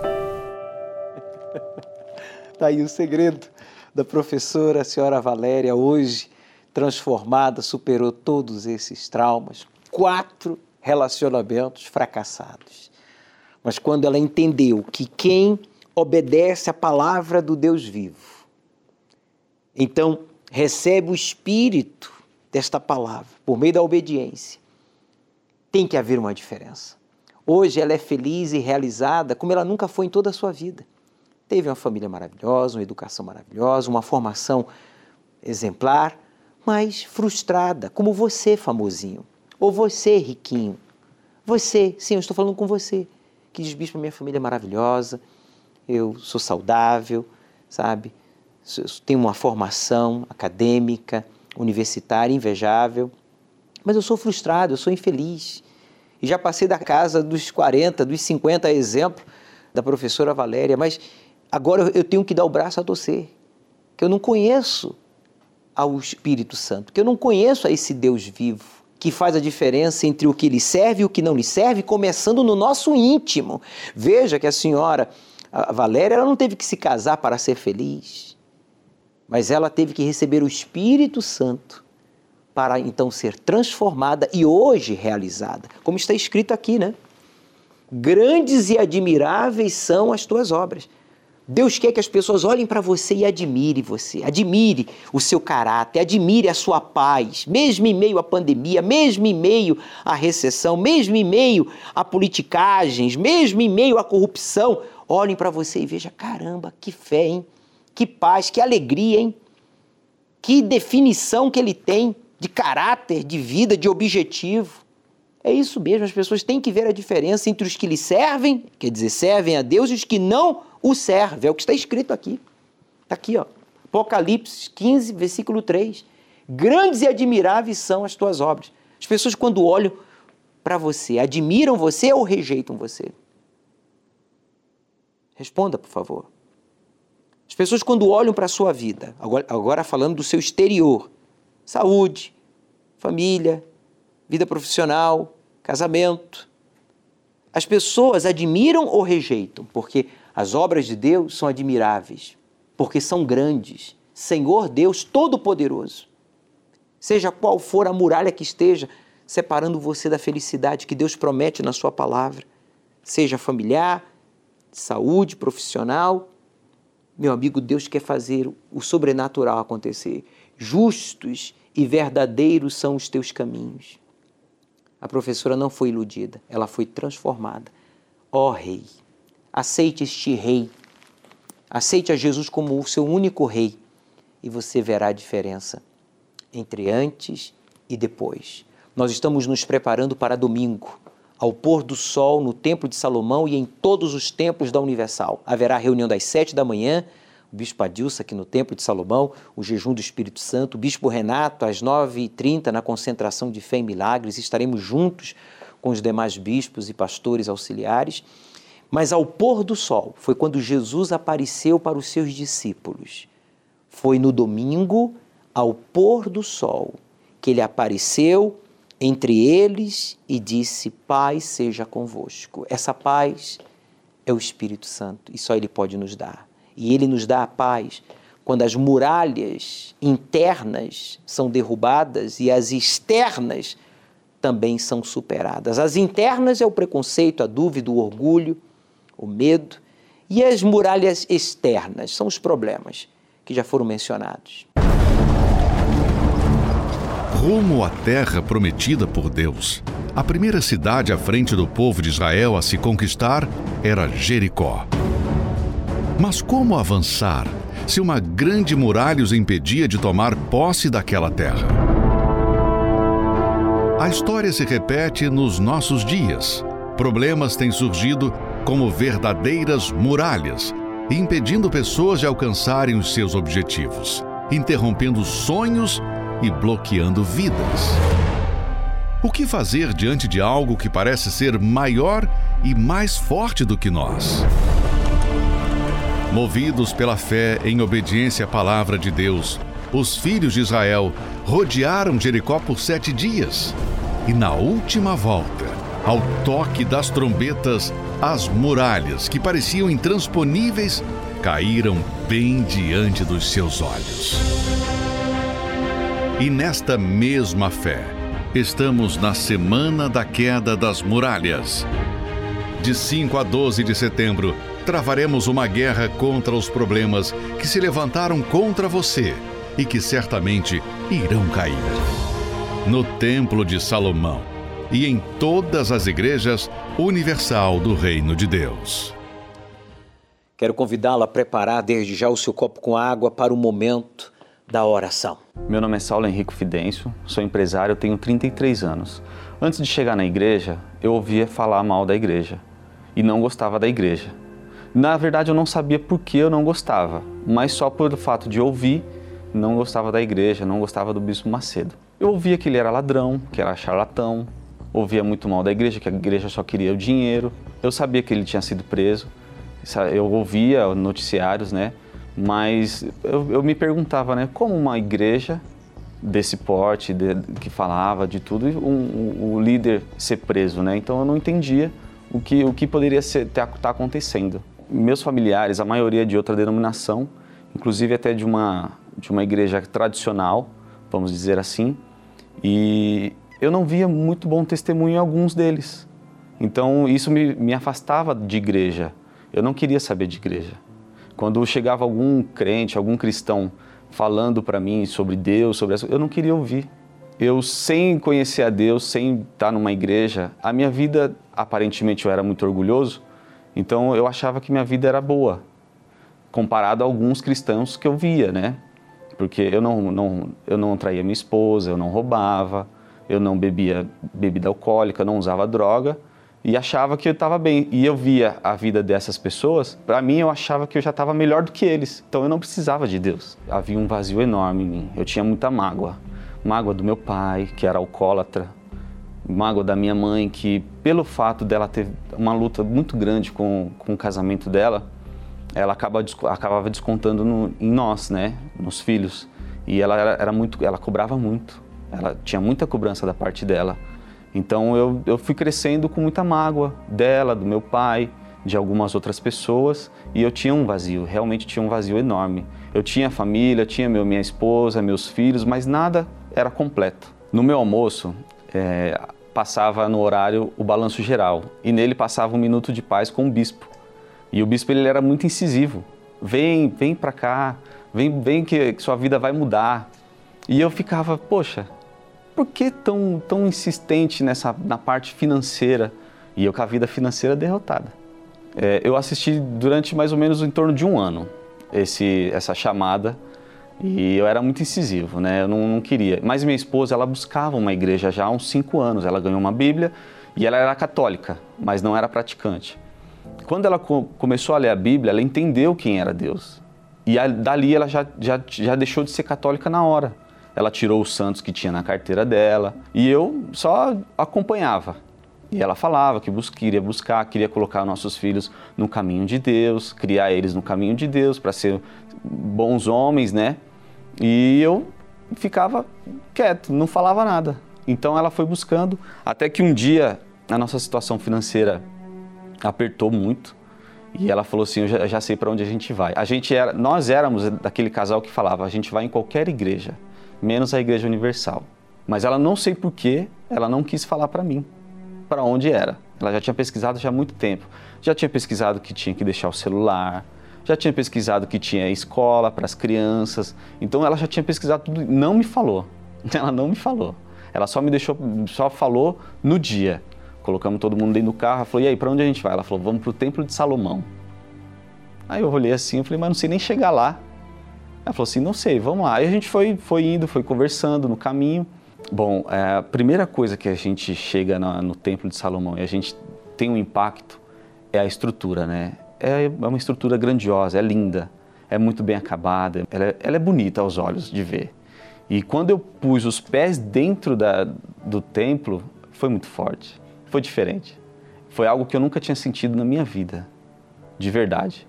Está (laughs) aí o segredo da professora, a senhora Valéria, hoje transformada, superou todos esses traumas. Quatro relacionamentos fracassados. Mas quando ela entendeu que quem obedece à palavra do Deus vivo, então recebe o espírito desta palavra por meio da obediência, tem que haver uma diferença. Hoje ela é feliz e realizada como ela nunca foi em toda a sua vida teve uma família maravilhosa, uma educação maravilhosa, uma formação exemplar, mas frustrada, como você, famosinho, ou você, riquinho. Você, sim, eu estou falando com você, que diz, bispo, minha família é maravilhosa, eu sou saudável, sabe? Tenho uma formação acadêmica, universitária, invejável, mas eu sou frustrado, eu sou infeliz. E já passei da casa dos 40, dos 50, exemplo da professora Valéria, mas agora eu tenho que dar o braço a torcer, que eu não conheço ao Espírito Santo, que eu não conheço a esse Deus vivo, que faz a diferença entre o que lhe serve e o que não lhe serve, começando no nosso íntimo. Veja que a senhora a Valéria ela não teve que se casar para ser feliz, mas ela teve que receber o Espírito Santo para então ser transformada e hoje realizada, como está escrito aqui, né? Grandes e admiráveis são as tuas obras. Deus quer que as pessoas olhem para você e admire você, admire o seu caráter, admire a sua paz, mesmo em meio à pandemia, mesmo em meio à recessão, mesmo em meio a politicagens, mesmo em meio à corrupção. Olhem para você e vejam, caramba, que fé, hein? Que paz, que alegria, hein? Que definição que ele tem de caráter, de vida, de objetivo. É isso mesmo, as pessoas têm que ver a diferença entre os que lhe servem, quer dizer, servem a Deus, e os que não o servem. É o que está escrito aqui. Está aqui, ó. Apocalipse 15, versículo 3. Grandes e admiráveis são as tuas obras. As pessoas, quando olham para você, admiram você ou rejeitam você? Responda, por favor. As pessoas, quando olham para a sua vida, agora, agora falando do seu exterior, saúde, família, vida profissional, casamento. As pessoas admiram ou rejeitam, porque as obras de Deus são admiráveis, porque são grandes. Senhor Deus Todo-Poderoso. Seja qual for a muralha que esteja separando você da felicidade que Deus promete na Sua palavra, seja familiar, saúde, profissional, meu amigo, Deus quer fazer o sobrenatural acontecer. Justos e verdadeiros são os teus caminhos. A professora não foi iludida, ela foi transformada. Ó oh, Rei, aceite este Rei, aceite a Jesus como o seu único Rei e você verá a diferença entre antes e depois. Nós estamos nos preparando para domingo, ao pôr do sol no Templo de Salomão e em todos os templos da Universal. Haverá reunião das sete da manhã o bispo Adilson aqui no Templo de Salomão, o jejum do Espírito Santo, o bispo Renato às 9h30 na concentração de fé e milagres, estaremos juntos com os demais bispos e pastores auxiliares. Mas ao pôr do sol foi quando Jesus apareceu para os seus discípulos. Foi no domingo, ao pôr do sol, que ele apareceu entre eles e disse: Paz seja convosco. Essa paz é o Espírito Santo e só ele pode nos dar e Ele nos dá a paz quando as muralhas internas são derrubadas e as externas também são superadas. As internas é o preconceito, a dúvida, o orgulho, o medo, e as muralhas externas são os problemas que já foram mencionados. Rumo à terra prometida por Deus. A primeira cidade à frente do povo de Israel a se conquistar era Jericó. Mas como avançar se uma grande muralha os impedia de tomar posse daquela terra? A história se repete nos nossos dias. Problemas têm surgido como verdadeiras muralhas, impedindo pessoas de alcançarem os seus objetivos, interrompendo sonhos e bloqueando vidas. O que fazer diante de algo que parece ser maior e mais forte do que nós? Movidos pela fé em obediência à palavra de Deus, os filhos de Israel rodearam Jericó por sete dias. E na última volta, ao toque das trombetas, as muralhas, que pareciam intransponíveis, caíram bem diante dos seus olhos. E nesta mesma fé, estamos na semana da queda das muralhas. De 5 a 12 de setembro, travaremos uma guerra contra os problemas que se levantaram contra você e que certamente irão cair. No Templo de Salomão e em todas as igrejas universal do Reino de Deus. Quero convidá-lo a preparar desde já o seu copo com água para o momento da oração. Meu nome é Saulo Henrique Fidêncio, sou empresário, tenho 33 anos. Antes de chegar na igreja, eu ouvia falar mal da igreja e não gostava da igreja. Na verdade, eu não sabia por que eu não gostava, mas só pelo fato de ouvir, não gostava da igreja, não gostava do Bispo Macedo. Eu ouvia que ele era ladrão, que era charlatão, ouvia muito mal da igreja, que a igreja só queria o dinheiro. Eu sabia que ele tinha sido preso, eu ouvia noticiários, né? Mas eu, eu me perguntava, né? Como uma igreja desse porte, de, que falava de tudo, o um, um líder ser preso, né? Então eu não entendia o que, o que poderia estar tá, tá acontecendo. Meus familiares, a maioria de outra denominação, inclusive até de uma, de uma igreja tradicional, vamos dizer assim, e eu não via muito bom testemunho em alguns deles. Então isso me, me afastava de igreja. Eu não queria saber de igreja. Quando chegava algum crente, algum cristão falando para mim sobre Deus, sobre isso, eu não queria ouvir. Eu, sem conhecer a Deus, sem estar numa igreja, a minha vida, aparentemente eu era muito orgulhoso, então eu achava que minha vida era boa, comparado a alguns cristãos que eu via, né? Porque eu não, não, eu não traía minha esposa, eu não roubava, eu não bebia bebida alcoólica, não usava droga, e achava que eu estava bem. E eu via a vida dessas pessoas, para mim eu achava que eu já estava melhor do que eles. Então eu não precisava de Deus. Havia um vazio enorme em mim. Eu tinha muita mágoa. Mágoa do meu pai, que era alcoólatra. Mágoa da minha mãe, que pelo fato dela ter uma luta muito grande com, com o casamento dela, ela acaba, acabava descontando no, em nós, né? Nos filhos. E ela era, era muito, ela cobrava muito. Ela tinha muita cobrança da parte dela. Então eu, eu fui crescendo com muita mágoa dela, do meu pai, de algumas outras pessoas e eu tinha um vazio, realmente tinha um vazio enorme. Eu tinha família, tinha meu, minha esposa, meus filhos, mas nada era completo. No meu almoço, é, passava no horário o balanço geral e nele passava um minuto de paz com o bispo. E o bispo ele era muito incisivo. Vem, vem para cá, vem, vem que, que sua vida vai mudar. E eu ficava, poxa, por que tão, tão insistente nessa, na parte financeira? E eu com a vida financeira derrotada. É, eu assisti durante mais ou menos em torno de um ano esse, essa chamada e eu era muito incisivo, né? Eu não, não, queria. Mas minha esposa, ela buscava uma igreja já há uns cinco anos. Ela ganhou uma Bíblia e ela era católica, mas não era praticante. Quando ela co começou a ler a Bíblia, ela entendeu quem era Deus. E a, dali ela já, já, já deixou de ser católica na hora ela tirou os santos que tinha na carteira dela e eu só acompanhava. E ela falava que bus queria buscar, queria colocar nossos filhos no caminho de Deus, criar eles no caminho de Deus para ser bons homens, né? E eu ficava quieto, não falava nada. Então ela foi buscando, até que um dia a nossa situação financeira apertou muito. E ela falou assim: Eu já, já sei para onde a gente vai. A gente era, nós éramos daquele casal que falava: A gente vai em qualquer igreja menos a Igreja Universal. Mas ela não sei porquê, ela não quis falar para mim para onde era. Ela já tinha pesquisado já há muito tempo. Já tinha pesquisado que tinha que deixar o celular, já tinha pesquisado que tinha escola para as crianças. Então ela já tinha pesquisado tudo, não me falou. (laughs) Ela não me falou. Ela só me deixou, só falou no dia. Colocamos todo mundo dentro do carro, ela falou: "E aí, para onde a gente vai?" Ela falou: "Vamos para o Templo de Salomão". Aí eu olhei assim, eu falei: "Mas não sei nem chegar lá". Ela falou assim, não sei, vamos lá. Aí a gente foi, foi indo, foi conversando no caminho. Bom, é, a primeira coisa que a gente chega no, no Templo de Salomão e a gente tem um impacto é a estrutura, né? É, é uma estrutura grandiosa, é linda, é muito bem acabada, ela é, ela é bonita aos olhos de ver. E quando eu pus os pés dentro da, do templo, foi muito forte, foi diferente. Foi algo que eu nunca tinha sentido na minha vida, de verdade.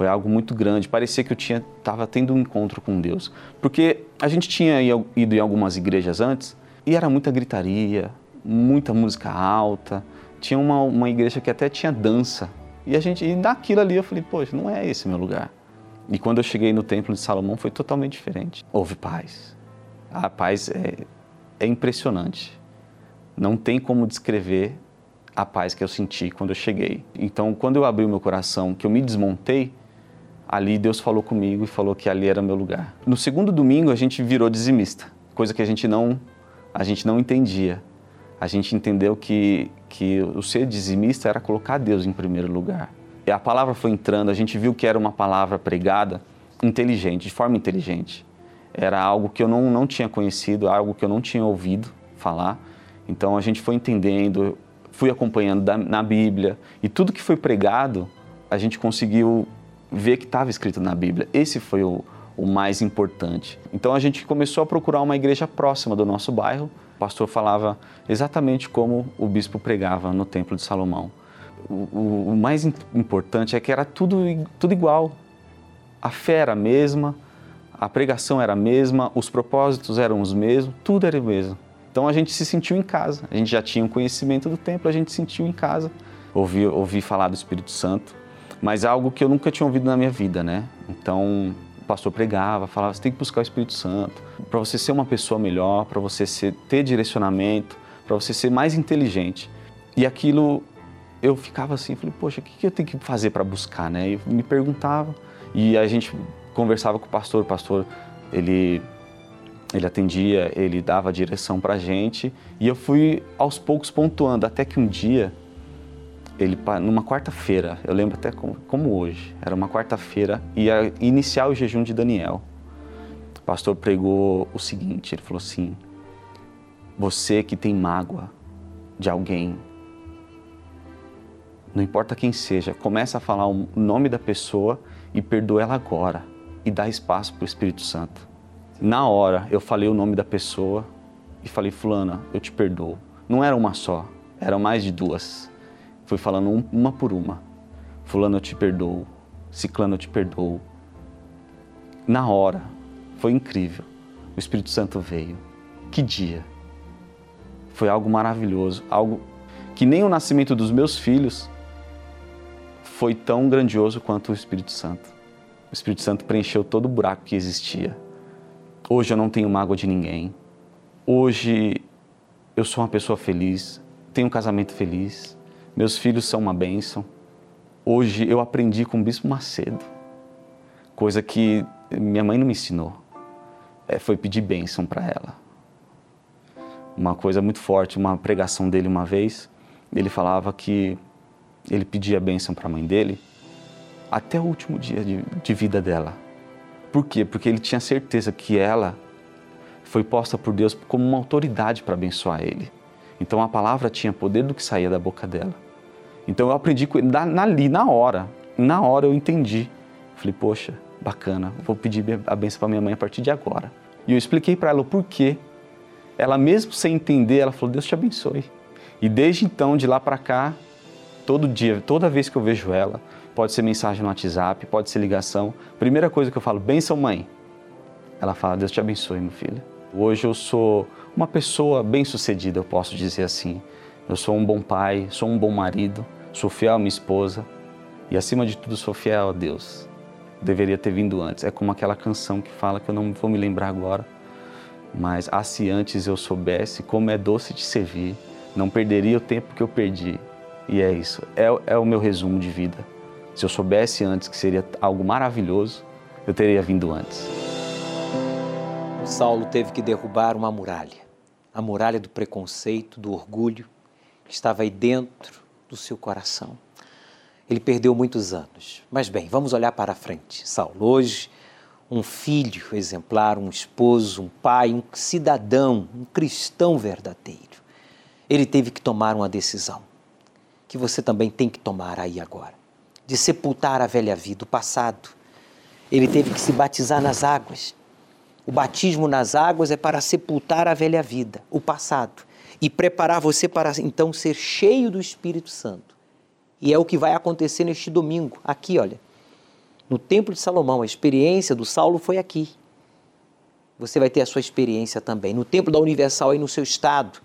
Foi algo muito grande. Parecia que eu tinha estava tendo um encontro com Deus, porque a gente tinha ido em algumas igrejas antes e era muita gritaria, muita música alta. Tinha uma, uma igreja que até tinha dança e a gente e naquilo ali eu falei, poxa, não é esse meu lugar. E quando eu cheguei no templo de Salomão foi totalmente diferente. Houve paz. A paz é, é impressionante. Não tem como descrever a paz que eu senti quando eu cheguei. Então, quando eu abri o meu coração, que eu me desmontei, ali Deus falou comigo e falou que ali era meu lugar. No segundo domingo a gente virou dizimista, coisa que a gente não a gente não entendia. A gente entendeu que que o ser dizimista era colocar Deus em primeiro lugar. a palavra foi entrando, a gente viu que era uma palavra pregada inteligente, de forma inteligente. Era algo que eu não, não tinha conhecido, algo que eu não tinha ouvido falar. Então a gente foi entendendo, fui acompanhando da, na Bíblia e tudo que foi pregado, a gente conseguiu ver que estava escrito na Bíblia. Esse foi o, o mais importante. Então a gente começou a procurar uma igreja próxima do nosso bairro. O pastor falava exatamente como o bispo pregava no Templo de Salomão. O, o, o mais importante é que era tudo, tudo igual. A fé era a mesma, a pregação era a mesma, os propósitos eram os mesmos, tudo era o mesmo. Então a gente se sentiu em casa. A gente já tinha um conhecimento do templo, a gente se sentiu em casa. Ouvi, ouvi falar do Espírito Santo, mas algo que eu nunca tinha ouvido na minha vida, né? Então o pastor pregava, falava: você tem que buscar o Espírito Santo para você ser uma pessoa melhor, para você ser, ter direcionamento, para você ser mais inteligente. E aquilo eu ficava assim, falei: poxa, o que eu tenho que fazer para buscar, né? Eu me perguntava e a gente conversava com o pastor, o pastor ele ele atendia, ele dava direção para gente e eu fui aos poucos pontuando até que um dia ele numa quarta-feira, eu lembro até como, como hoje, era uma quarta-feira ia iniciar o jejum de Daniel. O pastor pregou o seguinte, ele falou assim: você que tem mágoa de alguém, não importa quem seja, começa a falar o nome da pessoa e perdoa ela agora e dá espaço para o Espírito Santo. Na hora eu falei o nome da pessoa e falei, Fulana, eu te perdoo. Não era uma só, eram mais de duas. Fui falando uma por uma. Fulano, eu te perdoo. Ciclano, eu te perdoo. Na hora, foi incrível. O Espírito Santo veio. Que dia! Foi algo maravilhoso, algo que nem o nascimento dos meus filhos foi tão grandioso quanto o Espírito Santo. O Espírito Santo preencheu todo o buraco que existia. Hoje eu não tenho mágoa de ninguém. Hoje eu sou uma pessoa feliz, tenho um casamento feliz, meus filhos são uma bênção. Hoje eu aprendi com o Bispo Macedo, coisa que minha mãe não me ensinou. É, foi pedir bênção para ela. Uma coisa muito forte, uma pregação dele uma vez, ele falava que ele pedia bênção para a mãe dele até o último dia de, de vida dela. Por quê? Porque ele tinha certeza que ela foi posta por Deus como uma autoridade para abençoar ele. Então a palavra tinha poder do que saía da boca dela. Então eu aprendi com ele ali, na hora. Na hora eu entendi. Falei, poxa, bacana, vou pedir a benção para minha mãe a partir de agora. E eu expliquei para ela o porquê. Ela, mesmo sem entender, ela falou: Deus te abençoe. E desde então, de lá para cá, todo dia, toda vez que eu vejo ela, pode ser mensagem no WhatsApp, pode ser ligação. Primeira coisa que eu falo, benção mãe. Ela fala, Deus te abençoe, meu filho. Hoje eu sou uma pessoa bem-sucedida, eu posso dizer assim. Eu sou um bom pai, sou um bom marido, sou fiel à minha esposa e acima de tudo sou fiel a Deus. Deveria ter vindo antes. É como aquela canção que fala que eu não vou me lembrar agora. Mas ah, se antes eu soubesse como é doce te servir, não perderia o tempo que eu perdi. E é isso, é, é o meu resumo de vida. Se eu soubesse antes que seria algo maravilhoso, eu teria vindo antes. Saulo teve que derrubar uma muralha, a muralha do preconceito, do orgulho, que estava aí dentro do seu coração. Ele perdeu muitos anos. Mas bem, vamos olhar para frente. Saulo, hoje, um filho exemplar, um esposo, um pai, um cidadão, um cristão verdadeiro. Ele teve que tomar uma decisão, que você também tem que tomar aí agora de sepultar a velha vida, o passado. Ele teve que se batizar nas águas. O batismo nas águas é para sepultar a velha vida, o passado, e preparar você para então ser cheio do Espírito Santo. E é o que vai acontecer neste domingo, aqui, olha. No Templo de Salomão, a experiência do Saulo foi aqui. Você vai ter a sua experiência também. No Templo da Universal, aí no seu estado,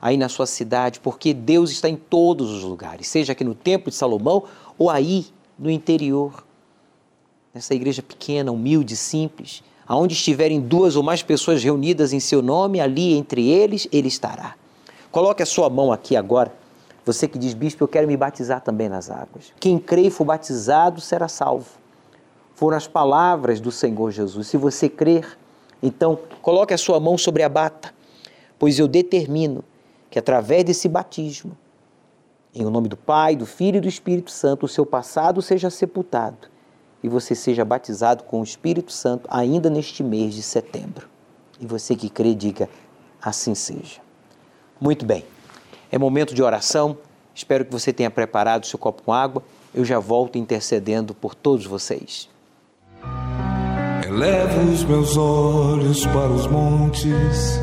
aí na sua cidade, porque Deus está em todos os lugares, seja aqui no Templo de Salomão ou aí no interior, nessa igreja pequena, humilde, simples, aonde estiverem duas ou mais pessoas reunidas em seu nome, ali entre eles, ele estará. Coloque a sua mão aqui agora. Você que diz, bispo, eu quero me batizar também nas águas. Quem crê e for batizado será salvo. Foram as palavras do Senhor Jesus. Se você crer, então coloque a sua mão sobre a bata, pois eu determino que através desse batismo Em o nome do Pai, do Filho e do Espírito Santo, o seu passado seja sepultado e você seja batizado com o Espírito Santo ainda neste mês de setembro. E você que crê, diga assim seja. Muito bem, é momento de oração. Espero que você tenha preparado seu copo com água. Eu já volto intercedendo por todos vocês. Elevo os meus olhos para os montes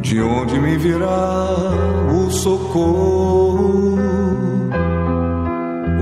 de onde me virá o socorro?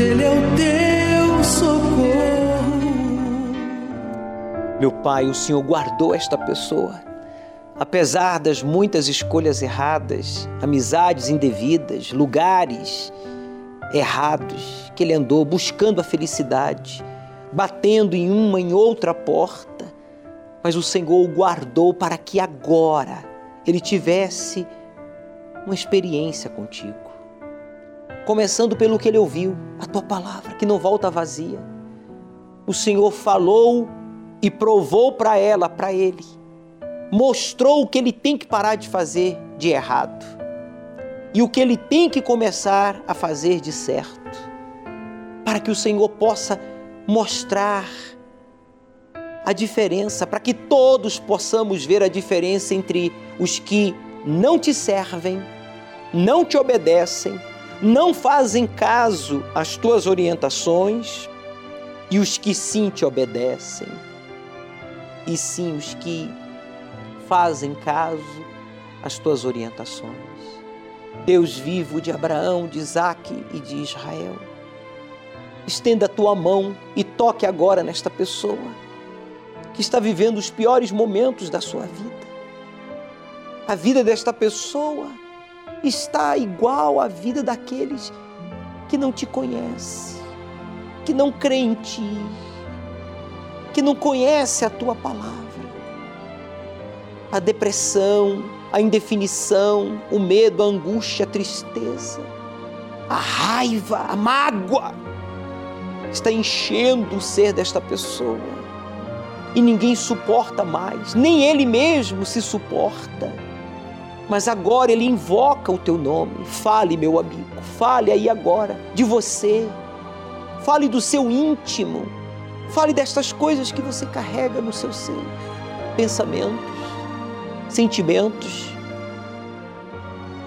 Ele é o teu socorro. Meu Pai, o Senhor guardou esta pessoa. Apesar das muitas escolhas erradas, amizades indevidas, lugares errados que ele andou buscando a felicidade, batendo em uma em outra porta, mas o Senhor o guardou para que agora ele tivesse uma experiência contigo. Começando pelo que ele ouviu, a tua palavra, que não volta vazia. O Senhor falou e provou para ela, para ele. Mostrou o que ele tem que parar de fazer de errado e o que ele tem que começar a fazer de certo, para que o Senhor possa mostrar a diferença, para que todos possamos ver a diferença entre os que não te servem, não te obedecem, não fazem caso às tuas orientações, e os que sim te obedecem, e sim os que fazem caso às tuas orientações. Deus vivo de Abraão, de Isaac e de Israel. Estenda a tua mão e toque agora nesta pessoa que está vivendo os piores momentos da sua vida a vida desta pessoa está igual à vida daqueles que não te conhecem, que não creem em ti, que não conhece a tua palavra. A depressão, a indefinição, o medo, a angústia, a tristeza, a raiva, a mágoa está enchendo o ser desta pessoa. E ninguém suporta mais, nem ele mesmo se suporta mas agora ele invoca o teu nome. Fale, meu amigo, fale aí agora de você. Fale do seu íntimo. Fale destas coisas que você carrega no seu ser. Pensamentos, sentimentos.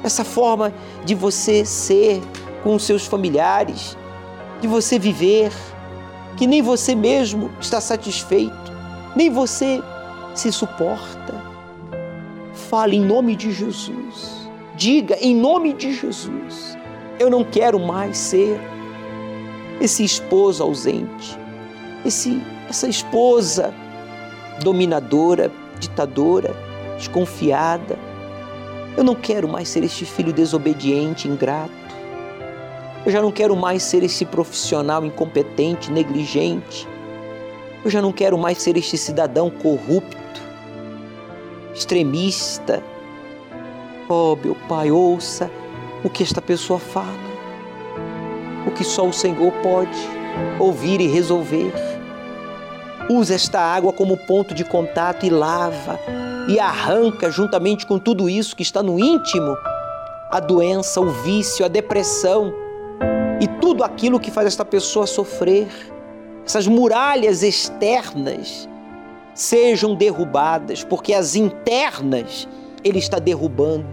Essa forma de você ser com os seus familiares, de você viver, que nem você mesmo está satisfeito, nem você se suporta fale em nome de Jesus. Diga em nome de Jesus. Eu não quero mais ser esse esposo ausente, esse, essa esposa dominadora, ditadora, desconfiada. Eu não quero mais ser este filho desobediente, ingrato. Eu já não quero mais ser esse profissional incompetente, negligente. Eu já não quero mais ser este cidadão corrupto extremista. Oh, meu Pai, ouça o que esta pessoa fala, o que só o Senhor pode ouvir e resolver. Usa esta água como ponto de contato e lava e arranca, juntamente com tudo isso que está no íntimo, a doença, o vício, a depressão e tudo aquilo que faz esta pessoa sofrer, essas muralhas externas sejam derrubadas, porque as internas ele está derrubando.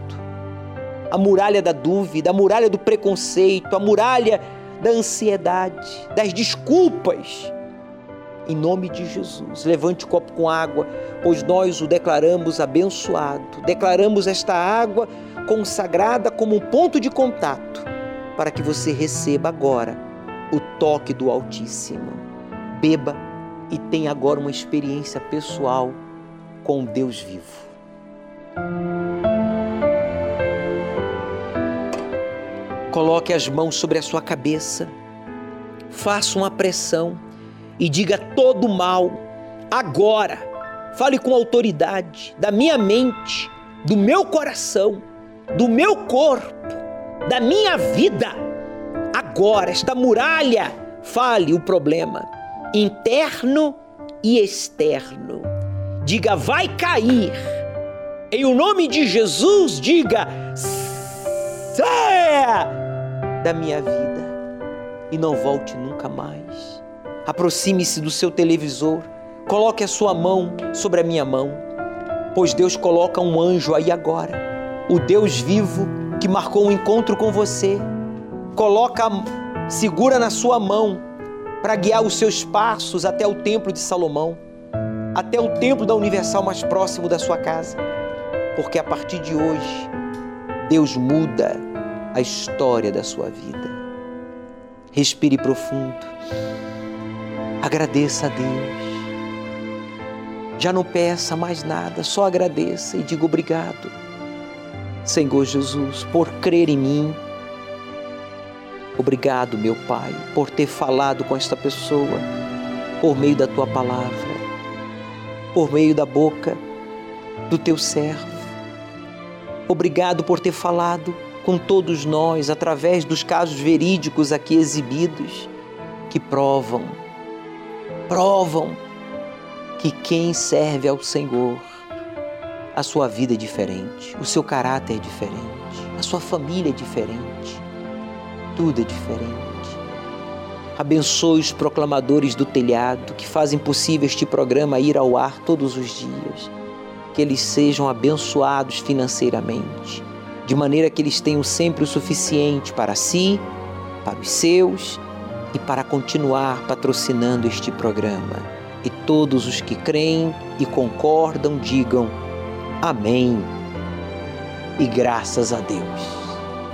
A muralha da dúvida, a muralha do preconceito, a muralha da ansiedade, das desculpas. Em nome de Jesus, levante o copo com água, pois nós o declaramos abençoado. Declaramos esta água consagrada como um ponto de contato para que você receba agora o toque do Altíssimo. Beba e tem agora uma experiência pessoal com Deus vivo. Coloque as mãos sobre a sua cabeça, faça uma pressão e diga todo mal agora. Fale com autoridade da minha mente, do meu coração, do meu corpo, da minha vida. Agora, esta muralha, fale o problema interno e externo. Diga, vai cair. Em o nome de Jesus, diga, saia da minha vida e não volte nunca mais. Aproxime-se do seu televisor, coloque a sua mão sobre a minha mão, pois Deus coloca um anjo aí agora, o Deus vivo que marcou um encontro com você. Coloca, segura na sua mão para guiar os seus passos até o templo de Salomão, até o templo da Universal mais próximo da sua casa, porque a partir de hoje Deus muda a história da sua vida. Respire profundo. Agradeça a Deus. Já não peça mais nada, só agradeça e diga obrigado, Senhor Jesus, por crer em mim. Obrigado, meu Pai, por ter falado com esta pessoa por meio da tua palavra, por meio da boca do teu servo. Obrigado por ter falado com todos nós através dos casos verídicos aqui exibidos que provam, provam que quem serve ao Senhor, a sua vida é diferente, o seu caráter é diferente, a sua família é diferente, tudo é diferente. Abençoe os proclamadores do telhado que fazem possível este programa ir ao ar todos os dias. Que eles sejam abençoados financeiramente, de maneira que eles tenham sempre o suficiente para si, para os seus e para continuar patrocinando este programa. E todos os que creem e concordam digam amém. E graças a Deus.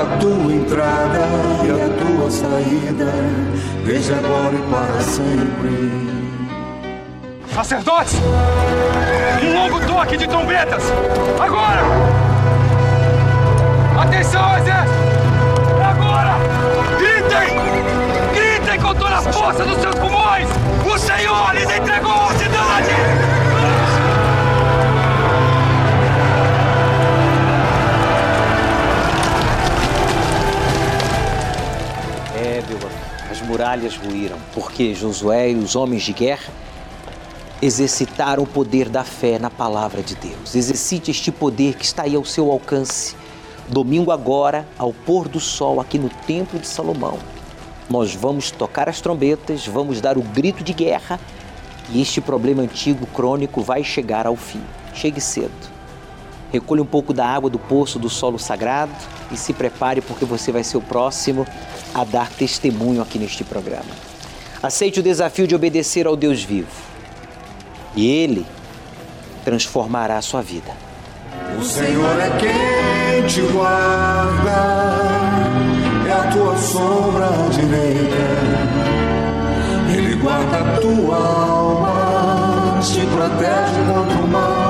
a tua entrada e a tua saída, desde agora e para sempre. Sacerdotes! Um longo toque de trombetas! Agora! Atenção, exército! Agora! Gritem! Gritem com toda a força dos seus pulmões! O Senhor lhes entregou a cidade! Muralhas ruíram, porque Josué e os homens de guerra exercitaram o poder da fé na palavra de Deus. Exercite este poder que está aí ao seu alcance. Domingo agora, ao pôr do sol, aqui no Templo de Salomão, nós vamos tocar as trombetas, vamos dar o grito de guerra e este problema antigo crônico vai chegar ao fim. Chegue cedo. Recolha um pouco da água do poço do solo sagrado e se prepare porque você vai ser o próximo a dar testemunho aqui neste programa. Aceite o desafio de obedecer ao Deus vivo e Ele transformará a sua vida. O Senhor é quem te guarda, é a tua sombra direita. Ele guarda a tua alma, te protege contra o mal.